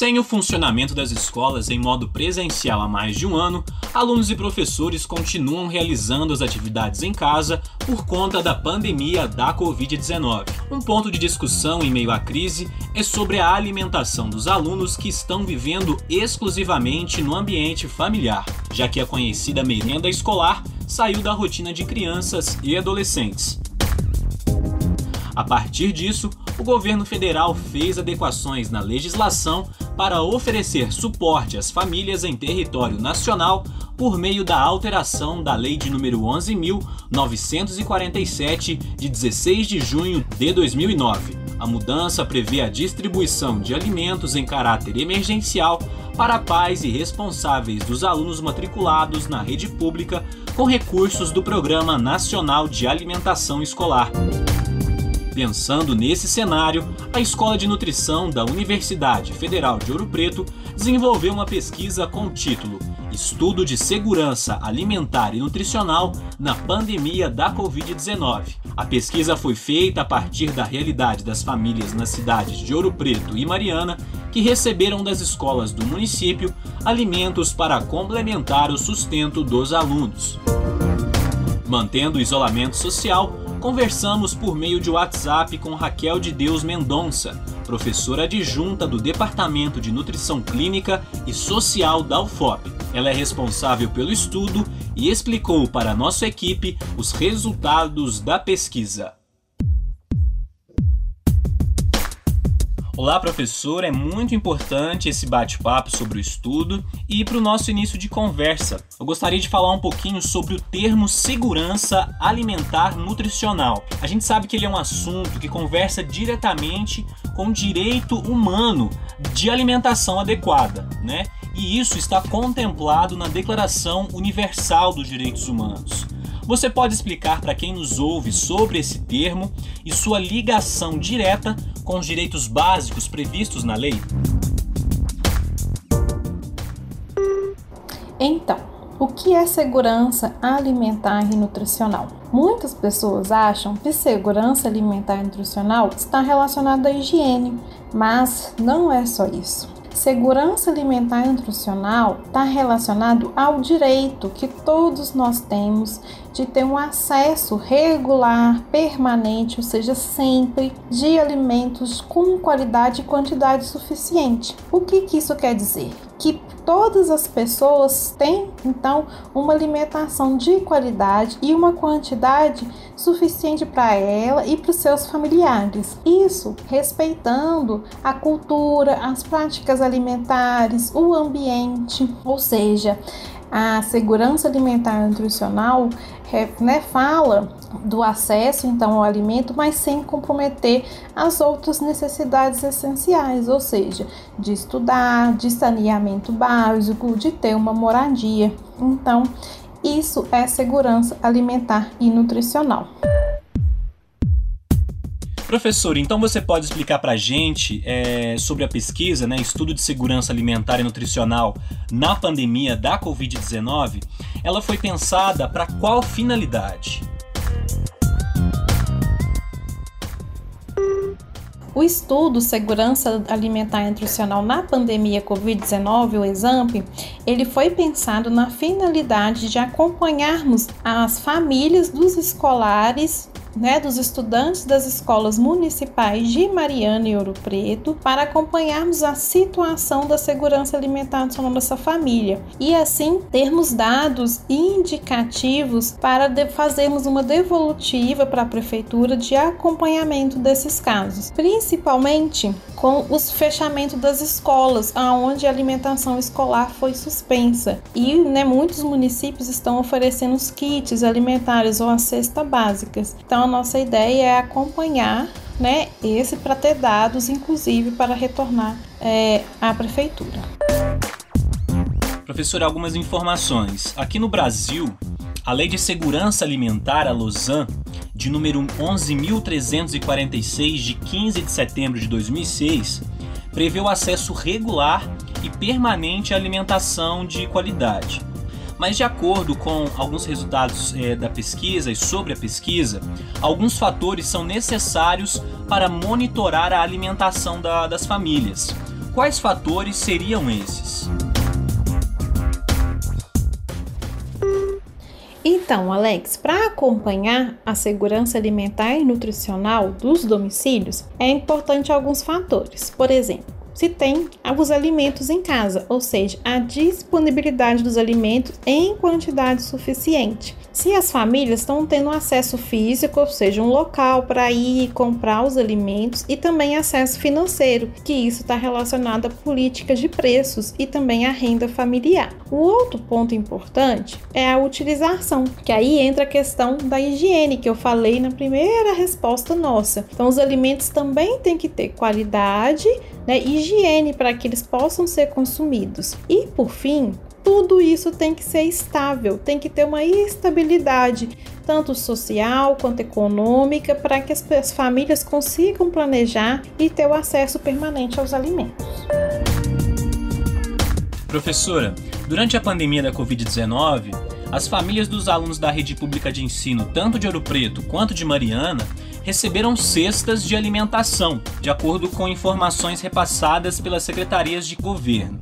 Sem o funcionamento das escolas em modo presencial há mais de um ano, alunos e professores continuam realizando as atividades em casa por conta da pandemia da Covid-19. Um ponto de discussão em meio à crise é sobre a alimentação dos alunos que estão vivendo exclusivamente no ambiente familiar, já que a conhecida merenda escolar saiu da rotina de crianças e adolescentes. A partir disso, o governo federal fez adequações na legislação para oferecer suporte às famílias em território nacional por meio da alteração da Lei de número 11.947 de 16 de junho de 2009. A mudança prevê a distribuição de alimentos em caráter emergencial para pais e responsáveis dos alunos matriculados na rede pública com recursos do Programa Nacional de Alimentação Escolar. Pensando nesse cenário, a Escola de Nutrição da Universidade Federal de Ouro Preto desenvolveu uma pesquisa com o título Estudo de Segurança Alimentar e Nutricional na Pandemia da Covid-19. A pesquisa foi feita a partir da realidade das famílias nas cidades de Ouro Preto e Mariana que receberam das escolas do município alimentos para complementar o sustento dos alunos. Mantendo o isolamento social, conversamos por meio de WhatsApp com Raquel de Deus Mendonça, professora adjunta do Departamento de Nutrição Clínica e Social da UFOP. Ela é responsável pelo estudo e explicou para a nossa equipe os resultados da pesquisa. Olá, professor. É muito importante esse bate-papo sobre o estudo e para o nosso início de conversa, eu gostaria de falar um pouquinho sobre o termo segurança alimentar nutricional. A gente sabe que ele é um assunto que conversa diretamente com o direito humano de alimentação adequada, né? E isso está contemplado na Declaração Universal dos Direitos Humanos. Você pode explicar para quem nos ouve sobre esse termo e sua ligação direta com os direitos básicos previstos na lei? Então, o que é segurança alimentar e nutricional? Muitas pessoas acham que segurança alimentar e nutricional está relacionada à higiene, mas não é só isso. Segurança alimentar e nutricional está relacionado ao direito que todos nós temos de ter um acesso regular, permanente, ou seja, sempre, de alimentos com qualidade e quantidade suficiente. O que, que isso quer dizer? Que todas as pessoas têm então uma alimentação de qualidade e uma quantidade suficiente para ela e para os seus familiares. Isso respeitando a cultura, as práticas alimentares, o ambiente, ou seja, a segurança alimentar e nutricional né, fala do acesso então ao alimento, mas sem comprometer as outras necessidades essenciais, ou seja, de estudar, de saneamento básico, de ter uma moradia. Então, isso é segurança alimentar e nutricional. Professor, então você pode explicar para a gente é, sobre a pesquisa, né, estudo de segurança alimentar e nutricional na pandemia da Covid-19? Ela foi pensada para qual finalidade? O estudo Segurança Alimentar e Nutricional na Pandemia Covid-19, o EXAMP, ele foi pensado na finalidade de acompanharmos as famílias dos escolares né, dos estudantes das escolas municipais de Mariana e Ouro Preto para acompanharmos a situação da segurança alimentar nutricional dessa família e assim termos dados indicativos para fazermos uma devolutiva para a prefeitura de acompanhamento desses casos, principalmente com os fechamentos das escolas, aonde a alimentação escolar foi suspensa e né, muitos municípios estão oferecendo os kits alimentares ou a cesta básicas. Então então, a nossa ideia é acompanhar né, esse para ter dados, inclusive, para retornar é, à prefeitura. Professor, algumas informações. Aqui no Brasil, a Lei de Segurança Alimentar, a Lausanne, de número 11.346, de 15 de setembro de 2006, prevê o acesso regular e permanente à alimentação de qualidade. Mas, de acordo com alguns resultados é, da pesquisa e sobre a pesquisa, alguns fatores são necessários para monitorar a alimentação da, das famílias, quais fatores seriam esses? Então, Alex, para acompanhar a segurança alimentar e nutricional dos domicílios, é importante alguns fatores. Por exemplo, se tem os alimentos em casa, ou seja, a disponibilidade dos alimentos em quantidade suficiente. Se as famílias estão tendo acesso físico, ou seja, um local para ir comprar os alimentos e também acesso financeiro, que isso está relacionado a políticas de preços e também a renda familiar. O outro ponto importante é a utilização, que aí entra a questão da higiene que eu falei na primeira resposta nossa. Então, os alimentos também têm que ter qualidade, né, higiene para que eles possam ser consumidos. E por fim, tudo isso tem que ser estável, tem que ter uma estabilidade, tanto social quanto econômica, para que as famílias consigam planejar e ter o acesso permanente aos alimentos. Professora, durante a pandemia da Covid-19, as famílias dos alunos da rede pública de ensino, tanto de Ouro Preto quanto de Mariana, receberam cestas de alimentação, de acordo com informações repassadas pelas secretarias de governo.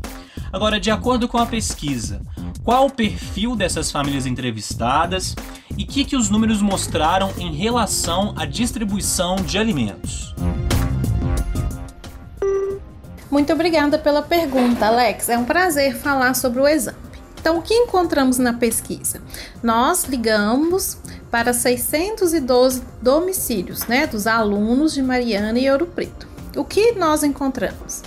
Agora, de acordo com a pesquisa, qual o perfil dessas famílias entrevistadas e o que, que os números mostraram em relação à distribuição de alimentos? Muito obrigada pela pergunta, Alex. É um prazer falar sobre o exame. Então, o que encontramos na pesquisa? Nós ligamos para 612 domicílios né, dos alunos de Mariana e Ouro Preto. O que nós encontramos?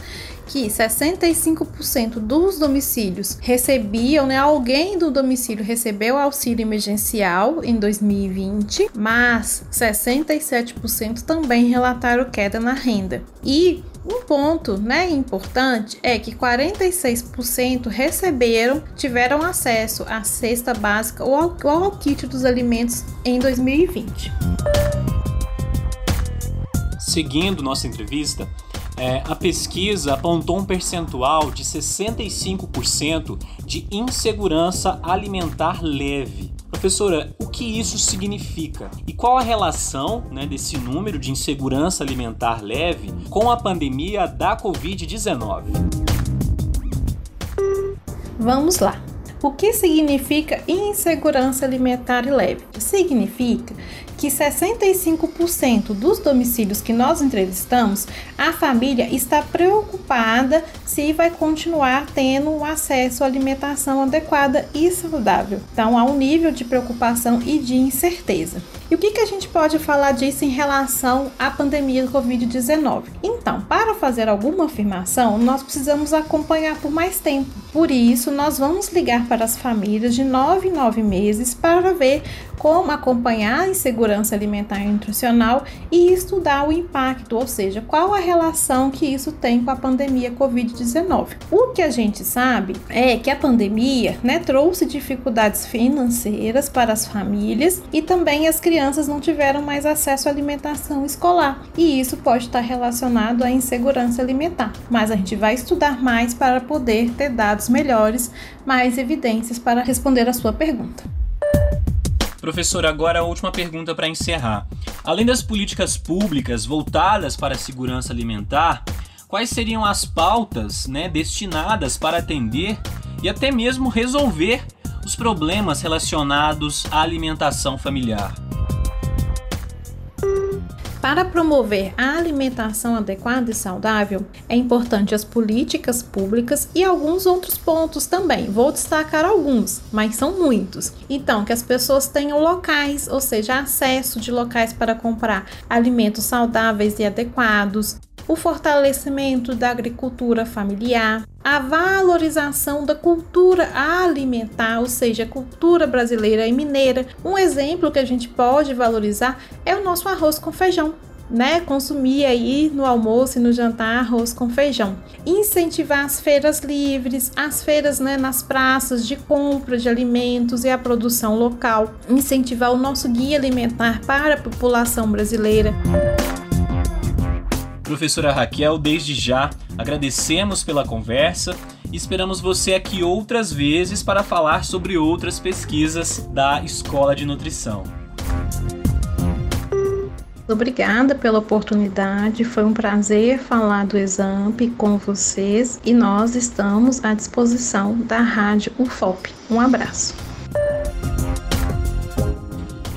Que 65% dos domicílios recebiam, né, alguém do domicílio recebeu auxílio emergencial em 2020, mas 67% também relataram queda na renda. E um ponto né, importante é que 46% receberam, tiveram acesso à cesta básica ou ao, ou ao kit dos alimentos em 2020. Seguindo nossa entrevista, é, a pesquisa apontou um percentual de 65% de insegurança alimentar leve. Professora, o que isso significa? E qual a relação né, desse número de insegurança alimentar leve com a pandemia da Covid-19? Vamos lá. O que significa insegurança alimentar leve? Significa que 65% dos domicílios que nós entrevistamos, a família está preocupada se vai continuar tendo um acesso à alimentação adequada e saudável. Então, há um nível de preocupação e de incerteza. E o que, que a gente pode falar disso em relação à pandemia do Covid-19? Então, para fazer alguma afirmação, nós precisamos acompanhar por mais tempo. Por isso, nós vamos ligar para as famílias de 9 em 9 meses para ver como acompanhar a insegurança alimentar e nutricional e estudar o impacto, ou seja, qual a relação que isso tem com a pandemia Covid-19. O que a gente sabe é que a pandemia né, trouxe dificuldades financeiras para as famílias e também as crianças não tiveram mais acesso à alimentação escolar, e isso pode estar relacionado à insegurança alimentar. Mas a gente vai estudar mais para poder ter dados melhores, mais evidências para responder a sua pergunta. Professor, agora a última pergunta para encerrar. Além das políticas públicas voltadas para a segurança alimentar, quais seriam as pautas né, destinadas para atender e até mesmo resolver os problemas relacionados à alimentação familiar? Para promover a alimentação adequada e saudável, é importante as políticas públicas e alguns outros pontos também. Vou destacar alguns, mas são muitos. Então, que as pessoas tenham locais, ou seja, acesso de locais para comprar alimentos saudáveis e adequados, o fortalecimento da agricultura familiar, a valorização da cultura alimentar, ou seja, cultura brasileira e mineira. Um exemplo que a gente pode valorizar é o nosso arroz com feijão. Né, consumir aí no almoço e no jantar arroz com feijão. Incentivar as feiras livres, as feiras né, nas praças de compra de alimentos e a produção local. Incentivar o nosso guia alimentar para a população brasileira. Professora Raquel, desde já agradecemos pela conversa e esperamos você aqui outras vezes para falar sobre outras pesquisas da Escola de Nutrição. Obrigada pela oportunidade, foi um prazer falar do Examp com vocês e nós estamos à disposição da Rádio UFOP. Um abraço.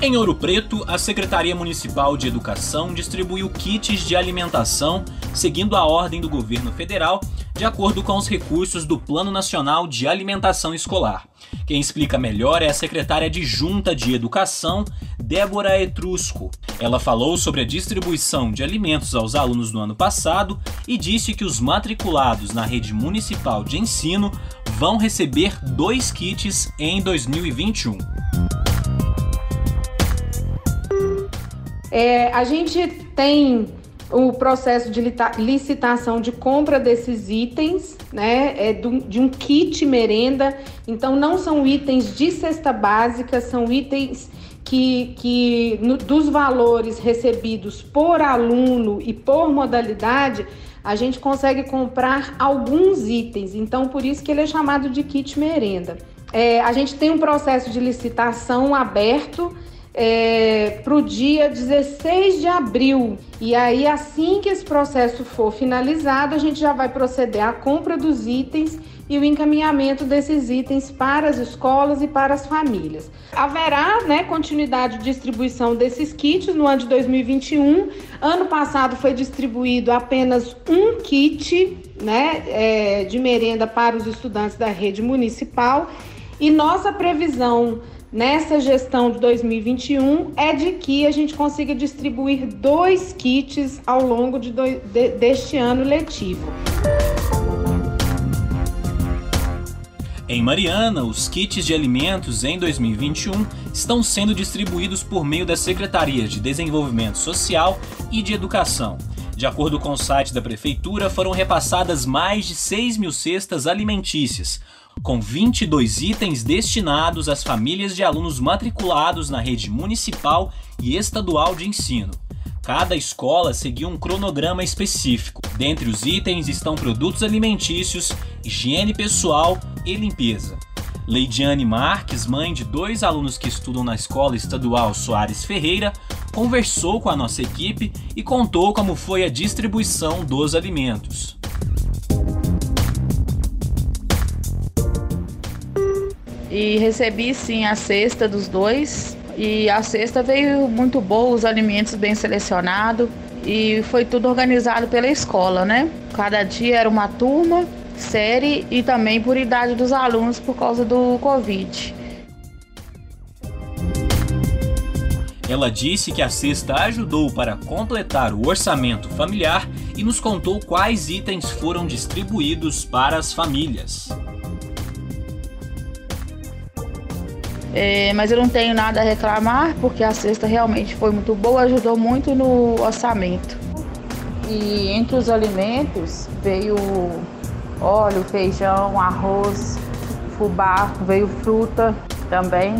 Em Ouro Preto, a Secretaria Municipal de Educação distribuiu kits de alimentação seguindo a ordem do governo federal, de acordo com os recursos do Plano Nacional de Alimentação Escolar. Quem explica melhor é a secretária adjunta de Educação, Débora Etrusco. Ela falou sobre a distribuição de alimentos aos alunos no ano passado e disse que os matriculados na rede municipal de ensino vão receber dois kits em 2021. É, a gente tem o processo de licitação de compra desses itens, né, é de um kit merenda. Então, não são itens de cesta básica, são itens que, que no, dos valores recebidos por aluno e por modalidade, a gente consegue comprar alguns itens. Então, por isso que ele é chamado de kit merenda. É, a gente tem um processo de licitação aberto é, para o dia 16 de abril. E aí, assim que esse processo for finalizado, a gente já vai proceder à compra dos itens e o encaminhamento desses itens para as escolas e para as famílias. Haverá né, continuidade de distribuição desses kits no ano de 2021. Ano passado foi distribuído apenas um kit né, é, de merenda para os estudantes da rede municipal e nossa previsão nessa gestão de 2021 é de que a gente consiga distribuir dois kits ao longo de, do, de deste ano letivo. Em Mariana, os kits de alimentos em 2021 estão sendo distribuídos por meio da Secretaria de Desenvolvimento Social e de Educação. De acordo com o site da Prefeitura, foram repassadas mais de 6 mil cestas alimentícias, com 22 itens destinados às famílias de alunos matriculados na rede municipal e estadual de ensino. Cada escola seguiu um cronograma específico. Dentre os itens estão produtos alimentícios, higiene pessoal e limpeza. Leidiane Marques, mãe de dois alunos que estudam na Escola Estadual Soares Ferreira, conversou com a nossa equipe e contou como foi a distribuição dos alimentos. E recebi sim a cesta dos dois. E a cesta veio muito boa, os alimentos bem selecionados e foi tudo organizado pela escola, né? Cada dia era uma turma, série e também por idade dos alunos por causa do Covid. Ela disse que a cesta ajudou para completar o orçamento familiar e nos contou quais itens foram distribuídos para as famílias. É, mas eu não tenho nada a reclamar porque a cesta realmente foi muito boa, ajudou muito no orçamento. E entre os alimentos veio óleo, feijão, arroz, fubá, veio fruta também,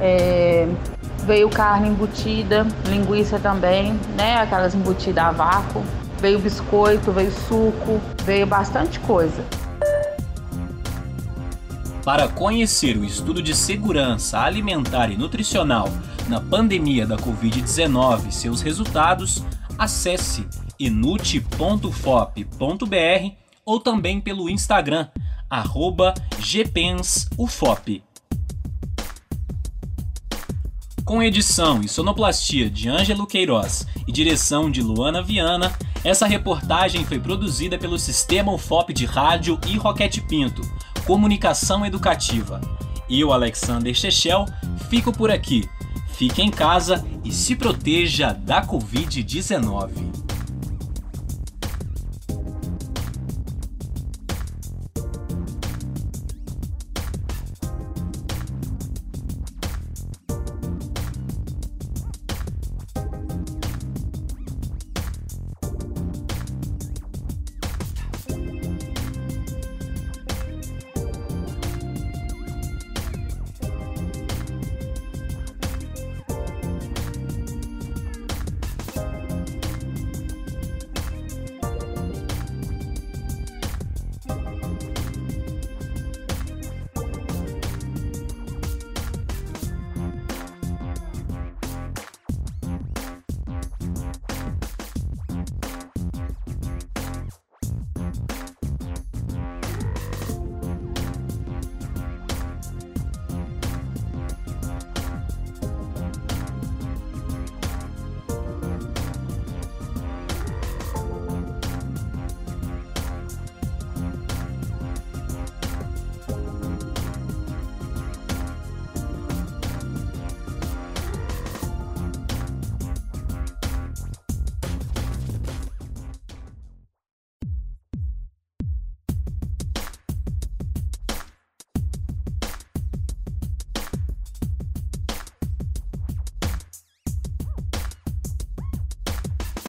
é, veio carne embutida, linguiça também, né? Aquelas embutidas a vácuo, veio biscoito, veio suco, veio bastante coisa. Para conhecer o estudo de segurança alimentar e nutricional na pandemia da Covid-19 e seus resultados, acesse enute.fop.br ou também pelo Instagram, gpensufop. Com edição e sonoplastia de Ângelo Queiroz e direção de Luana Viana, essa reportagem foi produzida pelo Sistema UFOP de Rádio e Roquete Pinto comunicação educativa. Eu, Alexander Chechel, fico por aqui. Fique em casa e se proteja da Covid-19.